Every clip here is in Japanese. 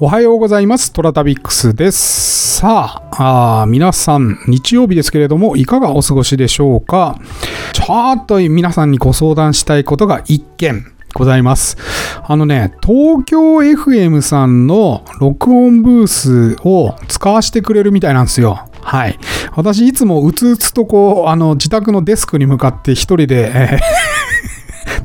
おはようございます。トラタビックスです。さあ皆さん、日曜日ですけれども、いかがお過ごしでしょうか？ちょっと皆さんにご相談したいことが一件ございます。あのね、東京 FM さんの録音ブースを使わせてくれるみたいなんですよ。はい。私、いつもうつうつとこう、あの、自宅のデスクに向かって一人で、えー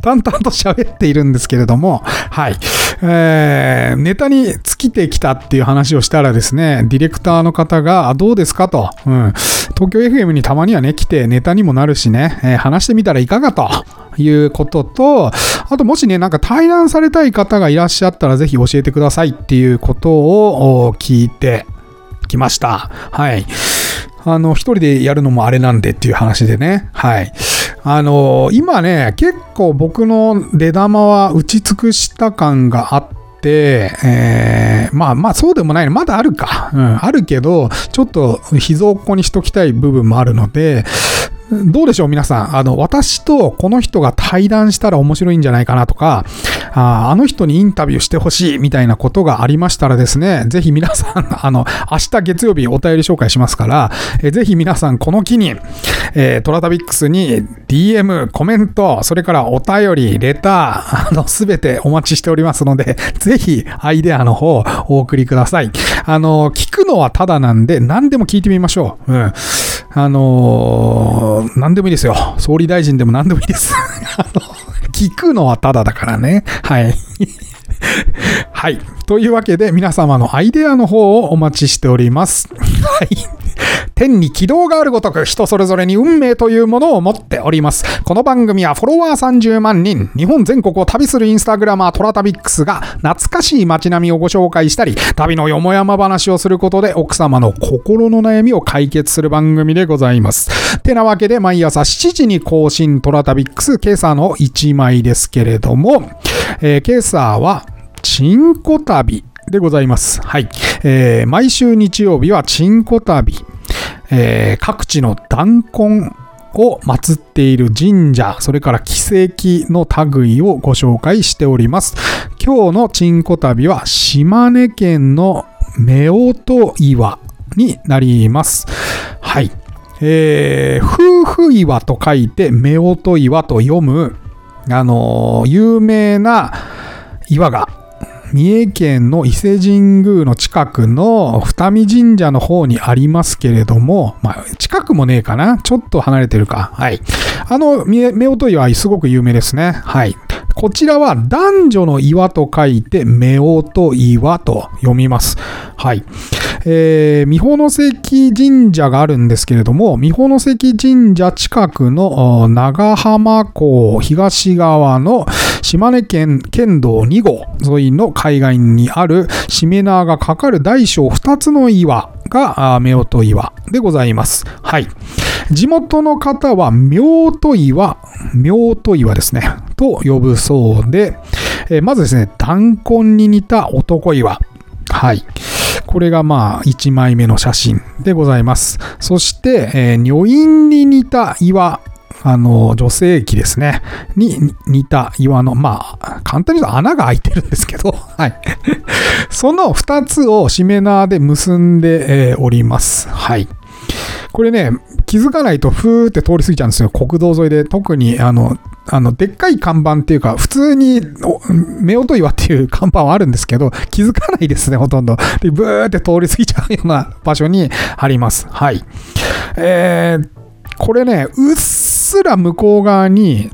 淡々と喋っているんですけれども、はい。えー、ネタに尽きてきたっていう話をしたらですね、ディレクターの方が、どうですか？と、うん。東京 FM にたまにはね、来てネタにもなるしね、えー、話してみたらいかがということと、あともしね、なんか対談されたい方がいらっしゃったら、ぜひ教えてくださいっていうことを聞いてきました。はい。あの、一人でやるのもあれなんでっていう話でね。はい。あのー、今ね、結構僕の出玉は打ち尽くした感があって、えー、まあまあそうでもないねまだあるか。うん、あるけど、ちょっと秘蔵っ子にしときたい部分もあるので、どうでしょう皆さん。あの、私とこの人が対談したら面白いんじゃないかなとか、ああの人にインタビューしてほしいみたいなことがありましたらですね、ぜひ皆さん、あの、明日月曜日お便り紹介しますから、えぜひ皆さんこの機に、えー、トラタビックスに DM、コメント、それからお便り、レター、あの、すべてお待ちしておりますので、ぜひアイデアの方お送りください。あの、聞くのはただなんで、何でも聞いてみましょう。うん。あのー、何でもいいですよ。総理大臣でも何でもいいです。あの、聞くのはただだからね。はい。はい。というわけで、皆様のアイデアの方をお待ちしております。はい。天に軌道があるごとく人それぞれに運命というものを持っております。この番組はフォロワー30万人、日本全国を旅するインスタグラマートラタビックスが懐かしい街並みをご紹介したり、旅のよもやま話をすることで奥様の心の悩みを解決する番組でございます。てなわけで毎朝7時に更新トラタビックス今朝の1枚ですけれども、えー、今朝はチンコ旅でございます。はい。えー、毎週日曜日はチンコ旅。えー、各地の弾痕を祀っている神社、それから奇跡の類をご紹介しております。今日のチンコ旅は島根県の夫婦岩になります。はい。えー、夫婦岩と書いて夫婦岩と読む、あのー、有名な岩が三重県の伊勢神宮の近くの二見神社の方にありますけれども、まあ、近くもねえかなちょっと離れてるか。はい。あの、夫婦岩すごく有名ですね。はい。こちらは男女の岩と書いて、夫婦岩と読みます。はい。えー、三保関神社があるんですけれども、三保関神社近くの長浜港東側の島根県県道2号沿いの海岸にあるしめ縄がかかる大小2つの岩が夫婦岩でございます。はい。地元の方は夫婦岩、夫婦岩ですね、と呼ぶそうで、え、まずですね、弾痕に似た男岩。はい。これがまあ1枚目の写真でございます。そして、えー、女院に似た岩。あの、女性器ですね。に似た岩の、まあ、簡単に言うと穴が開いてるんですけど、はい。その2つをしめ縄で結んで、えー、おります。はい。これね、気づかないとふーって通り過ぎちゃうんですよ。国道沿いで。特に、あの、あの、でっかい看板っていうか、普通に、夫婦岩っていう看板はあるんですけど、気づかないですね、ほとんど。で、ブーって通り過ぎちゃうような場所にあります。はい。えー、これね、うっすすら向こう側に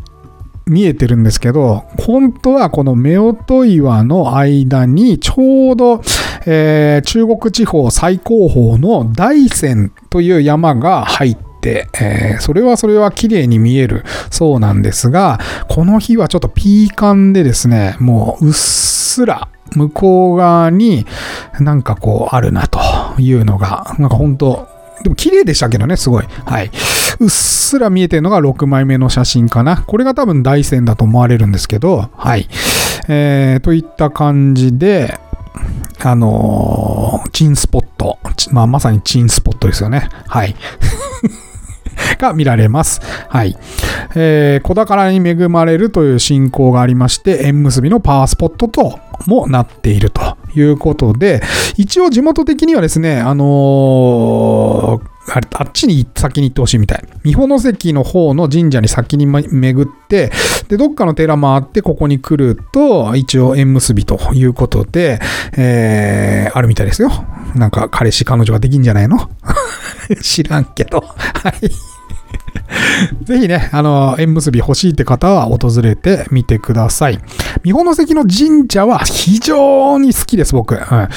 見えてるんですけど、本当はこの夫婦岩の間にちょうど、えー、中国地方最高峰の大山という山が入って、えー、それはそれは綺麗に見えるそうなんですが、この日はちょっとピーカンでですね、もううっすら向こう側になんかこうあるなというのが、なんか本当でも綺麗でしたけどね、すごい。はい。うっすら見えてるのが6枚目の写真かな。これが多分大山だと思われるんですけど、はい。えー、といった感じで、あのー、チンスポット。まあ、まさにチンスポットですよね。はい。が見られます。はい。えー、子宝に恵まれるという信仰がありまして、縁結びのパワースポットともなっているということで、一応地元的にはですね、あのーあれ、あっちに先に行ってほしいみたい。三保の関の方の神社に先に巡って、で、どっかの寺回ってここに来ると、一応縁結びということで、えー、あるみたいですよ。なんか彼氏彼女ができんじゃないの？知らんけど。はい。ぜひね、あの、縁結び欲しいって方は訪れてみてください。三保関の神社は非常に好きです、僕。うん、あ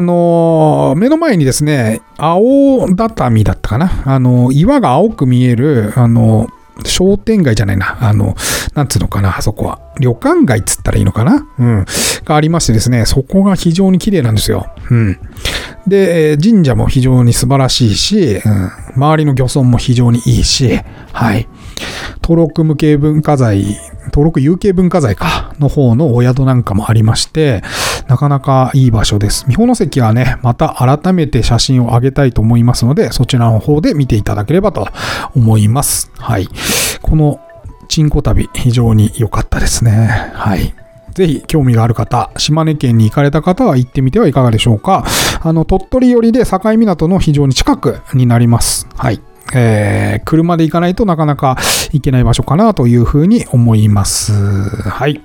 の目の前にですね、青畳だったかな。あの岩が青く見える、あの商店街じゃないな。あの、なんつうのかな、あそこは。旅館街っつったらいいのかな？うん。がありましてですね、そこが非常に綺麗なんですよ。うん。で、神社も非常に素晴らしいし、うん、周りの漁村も非常にいいし、はい。登録無形文化財、登録有形文化財か、の方のお宿なんかもありまして、なかなかいい場所です。三保関はね、また改めて写真を上げたいと思いますので、そちらの方で見ていただければと思います。はい。この、チンコ旅、非常に良かったですね。はい。ぜひ興味がある方、島根県に行かれた方は行ってみてはいかがでしょうか。あの、鳥取寄りで境港の非常に近くになります。はい。えー、車で行かないとなかなか行けない場所かなというふうに思います。はい。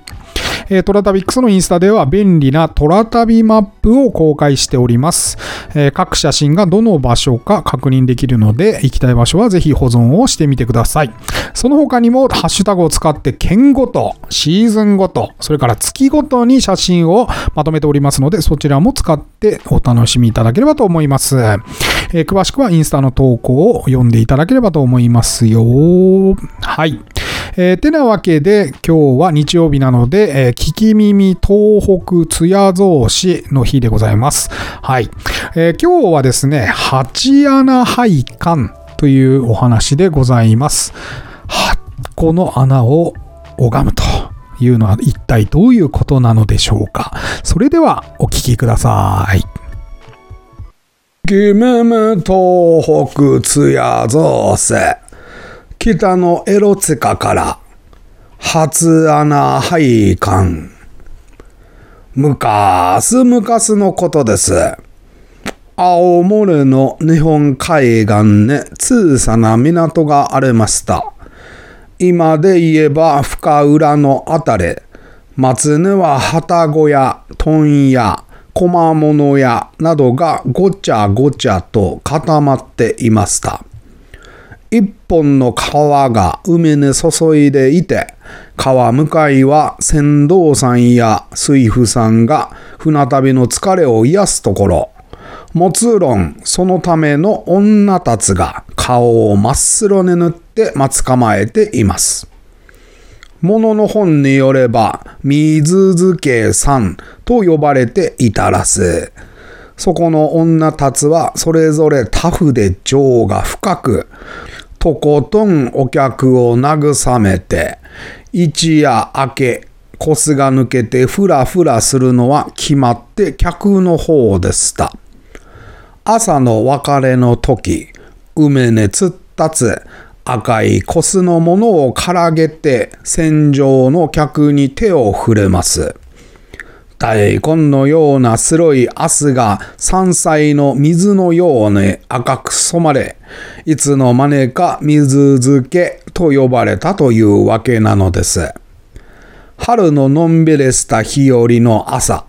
え、トラタビックスのインスタでは便利なトラタビマップを公開しております。え、各写真がどの場所か確認できるので、行きたい場所はぜひ保存をしてみてください。その他にも、ハッシュタグを使って県ごと、シーズンごと、それから月ごとに写真をまとめておりますので、そちらも使ってお楽しみいただければと思います。え、詳しくはインスタの投稿を読んでいただければと思いますよ。はい。えー、てなわけで、今日は日曜日なので、えー、聞き耳東北津屋造市の日でございます。はい。えー、今日はですね、八穴配管というお話でございます。8個の穴を拝むというのは一体どういうことなのでしょうか。それではお聞きください。キムム東北津屋造市。北のエロツカから初穴配管。むかすむかすのことです。青森の日本海岸に小さな港がありました。今で言えば深浦のあたり、松根は旗小屋、問屋、小物屋などがごちゃごちゃと固まっていました。一本の川が海に注いでいて、川向かいは船頭さんや水夫さんが船旅の疲れを癒すところ、もちろんそのための女たちが顔を真っ白に塗って待つ構えています。物のの本によれば、水漬けさんと呼ばれていたらす。そこの女たちはそれぞれタフで情が深く、とことんお客を慰めて、一夜明け、コスが抜けてふらふらするのは決まって客の方でした。朝の別れの時、梅につったつ赤いコスのものをからげて戦場の客に手を触れます。大根のような白い汗が山菜の水のように赤く染まれ、いつの間にか水漬けと呼ばれたというわけなのです。春ののんびりした日和の朝、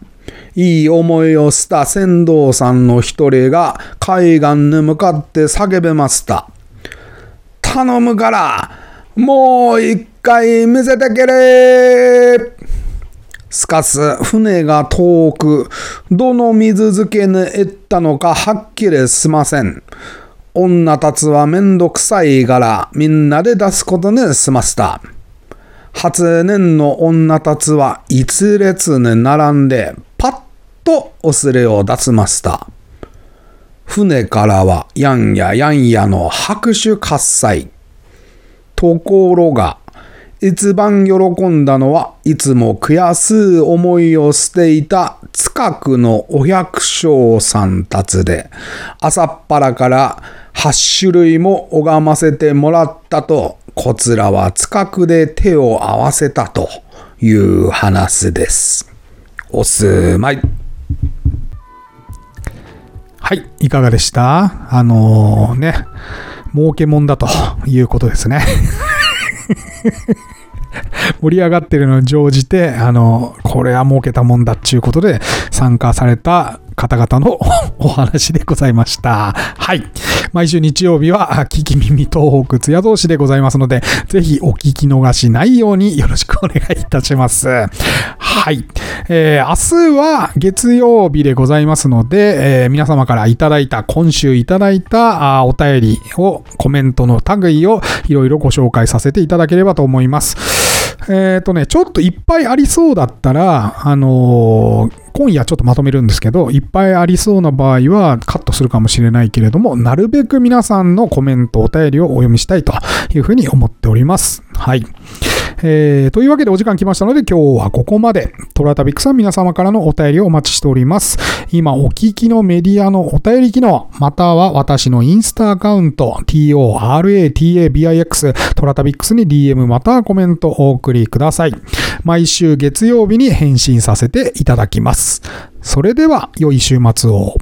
いい思いをした船頭さんの一人が海岸に向かって叫べました。頼むから、もう一回見せてけれすかす船が遠く、どの水漬けに行ったのかはっきりしません。女たちはめんどくさいからみんなで出すことにしました。初年の女たちは一列に並んでパッとおすれを出しました。船からはやんややんやの拍手喝采。ところが、一番喜んだのはいつも悔しい思いをしていた近くのお百姓さんたちで、朝っぱらから8種類も拝ませてもらったと、こちらは近くで手を合わせたという話です。おすまい。はい、いかがでした？あのー、ね、儲けもんだということですね。盛り上がってるのに乗じて、あの、これは儲けたもんだっていうことで参加された方々の お話でございました。はい。毎週日曜日は、聞き耳東北津屋同士でございますので、ぜひお聞き逃しないようによろしくお願いいたします。はい。えー明日は月曜日でございますので、えー皆様からいただいた、今週いただいたあお便りを、コメントの類をいろいろご紹介させていただければと思います。えっ、とね、ちょっといっぱいありそうだったら、あのー今夜ちょっとまとめるんですけど、いっぱいありそうな場合はカットするかもしれないけれども、なるべく皆さんのコメント、お便りをお読みしたいというふうに思っております。はい。えーというわけでお時間来ましたので今日はここまで。トラタビックさん皆様からのお便りをお待ちしております。今お聞きのメディアのお便り機能、または私のインスタアカウント、TORATABIX トラタビックスに DM またはコメントお送りください。毎週月曜日に返信させていただきます。それでは良い週末を。